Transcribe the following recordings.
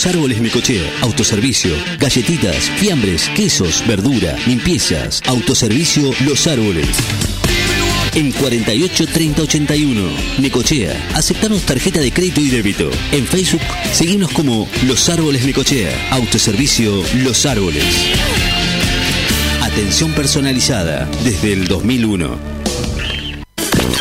Los árboles Necochea, autoservicio, galletitas, fiambres, quesos, verdura, limpiezas, autoservicio Los Árboles. En 48 30 81, Necochea, aceptamos tarjeta de crédito y débito. En Facebook, seguimos como Los Árboles Necochea, autoservicio Los Árboles. Atención personalizada desde el 2001.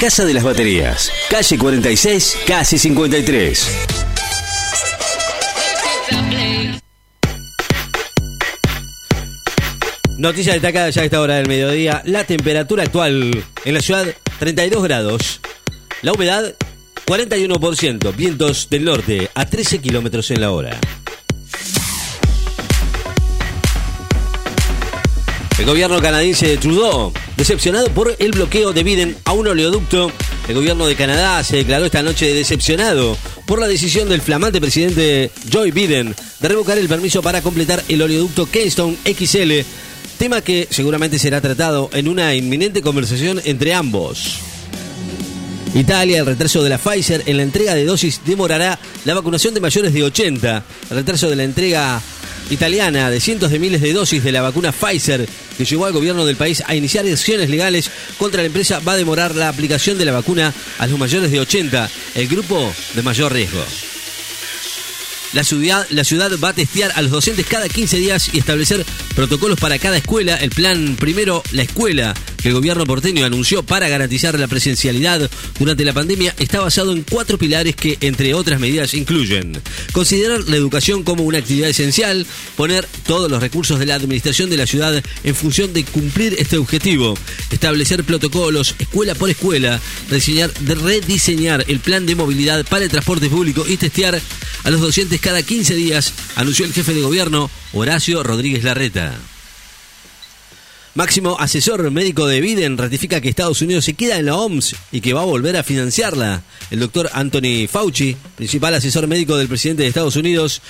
Casa de las Baterías, calle 46, casi 53. Noticia destacada ya a esta hora del mediodía. La temperatura actual en la ciudad 32 grados. La humedad 41%. Vientos del norte a 13 kilómetros en la hora. El gobierno canadiense de Trudeau, decepcionado por el bloqueo de Biden a un oleoducto, el gobierno de Canadá se declaró esta noche decepcionado por la decisión del flamante presidente Joe Biden de revocar el permiso para completar el oleoducto Keystone XL, tema que seguramente será tratado en una inminente conversación entre ambos. Italia, el retraso de la Pfizer en la entrega de dosis demorará la vacunación de mayores de 80. El retraso de la entrega italiana de cientos de miles de dosis de la vacuna Pfizer que llevó al gobierno del país a iniciar acciones legales contra la empresa va a demorar la aplicación de la vacuna a los mayores de 80, el grupo de mayor riesgo. La ciudad, la ciudad va a testear a los docentes cada 15 días y establecer protocolos para cada escuela. El plan primero, la escuela, que el gobierno porteño anunció para garantizar la presencialidad durante la pandemia, está basado en cuatro pilares que, entre otras medidas, incluyen considerar la educación como una actividad esencial, poner todos los recursos de la administración de la ciudad en función de cumplir este objetivo, establecer protocolos escuela por escuela, rediseñar, rediseñar el plan de movilidad para el transporte público y testear a los docentes cada 15 días, anunció el jefe de gobierno Horacio Rodríguez Larreta. Máximo asesor médico de Biden ratifica que Estados Unidos se queda en la OMS y que va a volver a financiarla. El doctor Anthony Fauci, principal asesor médico del presidente de Estados Unidos,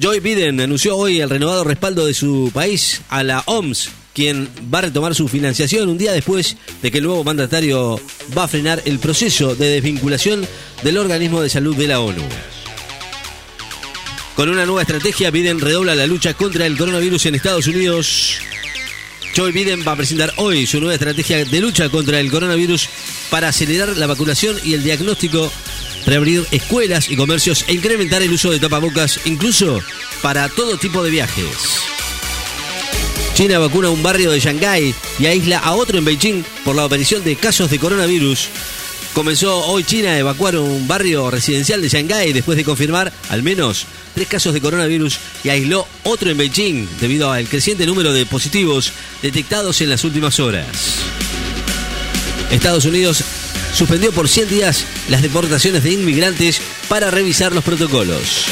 Joe Biden, anunció hoy el renovado respaldo de su país a la OMS, quien va a retomar su financiación un día después de que el nuevo mandatario va a frenar el proceso de desvinculación del organismo de salud de la ONU. Con una nueva estrategia, Biden redobla la lucha contra el coronavirus en Estados Unidos. Joe Biden va a presentar hoy su nueva estrategia de lucha contra el coronavirus para acelerar la vacunación y el diagnóstico, reabrir escuelas y comercios e incrementar el uso de tapabocas, incluso para todo tipo de viajes. China vacuna un barrio de Shanghái y aísla a otro en Beijing por la aparición de casos de coronavirus. Comenzó hoy China a evacuar un barrio residencial de Shanghái después de confirmar al menos tres casos de coronavirus y aisló otro en Beijing debido al creciente número de positivos detectados en las últimas horas. Estados Unidos suspendió por 100 días las deportaciones de inmigrantes para revisar los protocolos.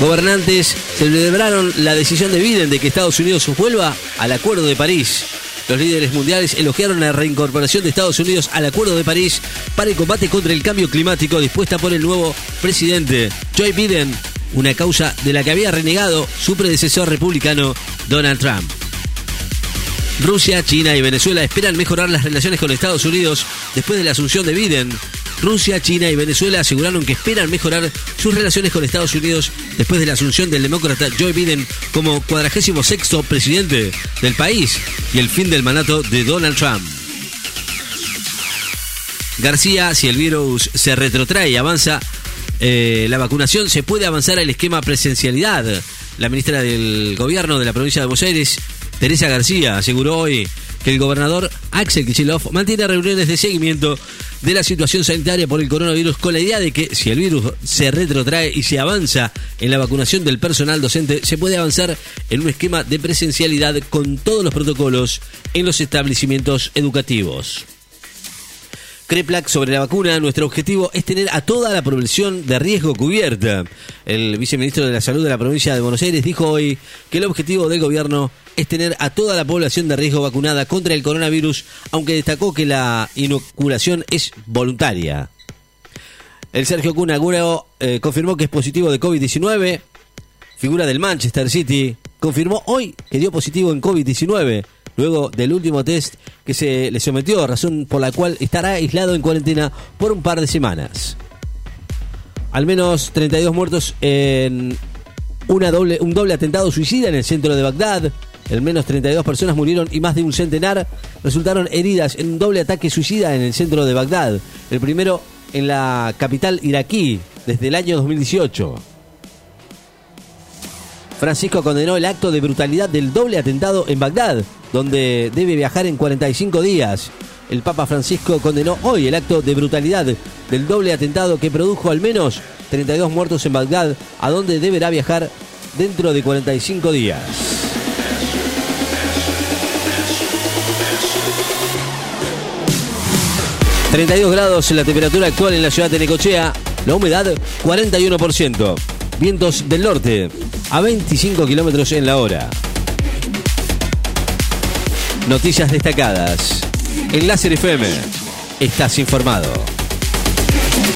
Gobernantes celebraron la decisión de Biden de que Estados Unidos vuelva al Acuerdo de París. Los líderes mundiales elogiaron la reincorporación de Estados Unidos al Acuerdo de París para el combate contra el cambio climático dispuesta por el nuevo presidente Joe Biden, una causa de la que había renegado su predecesor republicano Donald Trump. Rusia, China y Venezuela esperan mejorar las relaciones con Estados Unidos después de la asunción de Biden. Rusia, China y Venezuela aseguraron que esperan mejorar sus relaciones con Estados Unidos después de la asunción del demócrata Joe Biden como 46 presidente del país y el fin del mandato de Donald Trump. García, si el virus se retrotrae y avanza, eh, la vacunación se puede avanzar al esquema presencialidad. La ministra del Gobierno de la provincia de Buenos Aires, Teresa García, aseguró hoy que el gobernador Axel Kicillof mantiene reuniones de seguimiento de la situación sanitaria por el coronavirus con la idea de que si el virus se retrotrae y se avanza en la vacunación del personal docente, se puede avanzar en un esquema de presencialidad con todos los protocolos en los establecimientos educativos. CREPLAC sobre la vacuna, nuestro objetivo es tener a toda la población de riesgo cubierta. El viceministro de la Salud de la provincia de Buenos Aires dijo hoy que el objetivo del gobierno es tener a toda la población de riesgo vacunada contra el coronavirus, aunque destacó que la inoculación es voluntaria. El Sergio Cunaguro eh, confirmó que es positivo de COVID-19. Figura del Manchester City confirmó hoy que dio positivo en COVID-19 luego del último test que se le sometió, razón por la cual estará aislado en cuarentena por un par de semanas. Al menos 32 muertos en un doble atentado suicida en el centro de Bagdad. Al menos 32 personas murieron y más de un centenar resultaron heridas en un doble ataque suicida en el centro de Bagdad. El primero en la capital iraquí desde el año 2018. Francisco condenó el acto de brutalidad del doble atentado en Bagdad, donde debe viajar en 45 días. El Papa Francisco condenó hoy el acto de brutalidad del doble atentado que produjo al menos 32 muertos en Bagdad, a donde deberá viajar dentro de 45 días. ...32 grados la temperatura actual en la ciudad de Necochea... ...la humedad 41%... ...vientos del norte a 25 kilómetros en la hora. Noticias destacadas. En Láser FM. Estás informado.